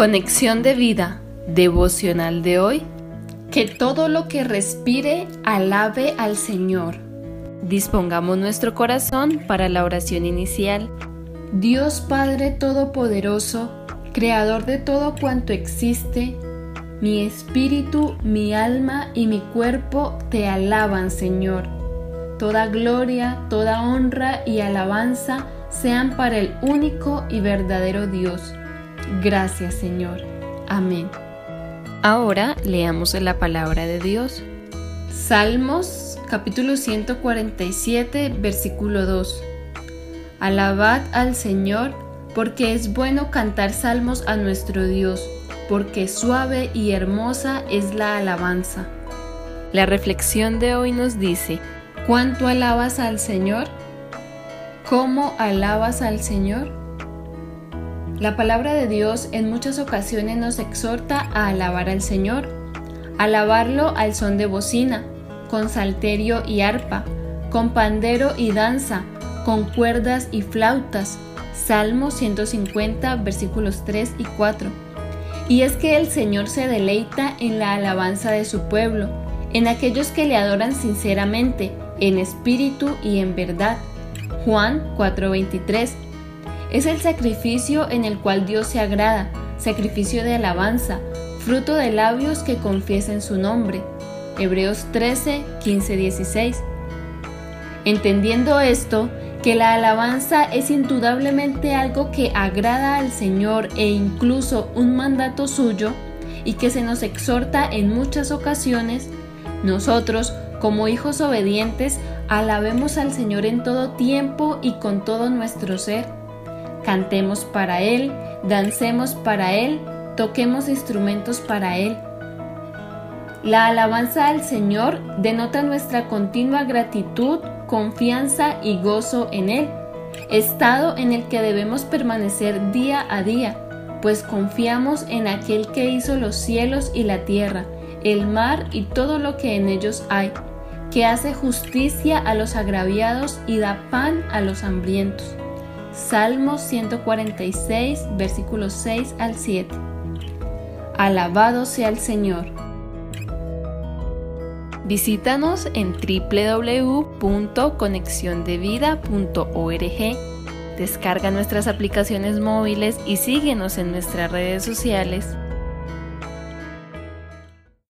Conexión de vida devocional de hoy. Que todo lo que respire alabe al Señor. Dispongamos nuestro corazón para la oración inicial. Dios Padre Todopoderoso, Creador de todo cuanto existe, mi espíritu, mi alma y mi cuerpo te alaban, Señor. Toda gloria, toda honra y alabanza sean para el único y verdadero Dios Gracias Señor. Amén. Ahora leamos la palabra de Dios. Salmos capítulo 147 versículo 2. Alabad al Señor porque es bueno cantar salmos a nuestro Dios, porque suave y hermosa es la alabanza. La reflexión de hoy nos dice, ¿cuánto alabas al Señor? ¿Cómo alabas al Señor? La palabra de Dios en muchas ocasiones nos exhorta a alabar al Señor, alabarlo al son de bocina, con salterio y arpa, con pandero y danza, con cuerdas y flautas. Salmo 150 versículos 3 y 4. Y es que el Señor se deleita en la alabanza de su pueblo, en aquellos que le adoran sinceramente, en espíritu y en verdad. Juan 4:23 es el sacrificio en el cual Dios se agrada, sacrificio de alabanza, fruto de labios que confiesen su nombre. Hebreos 13, 15, 16. Entendiendo esto, que la alabanza es indudablemente algo que agrada al Señor e incluso un mandato suyo, y que se nos exhorta en muchas ocasiones, nosotros, como hijos obedientes, alabemos al Señor en todo tiempo y con todo nuestro ser Cantemos para Él, dancemos para Él, toquemos instrumentos para Él. La alabanza al Señor denota nuestra continua gratitud, confianza y gozo en Él, estado en el que debemos permanecer día a día, pues confiamos en aquel que hizo los cielos y la tierra, el mar y todo lo que en ellos hay, que hace justicia a los agraviados y da pan a los hambrientos. Salmo 146, versículos 6 al 7. Alabado sea el Señor. Visítanos en www.conexiondevida.org. Descarga nuestras aplicaciones móviles y síguenos en nuestras redes sociales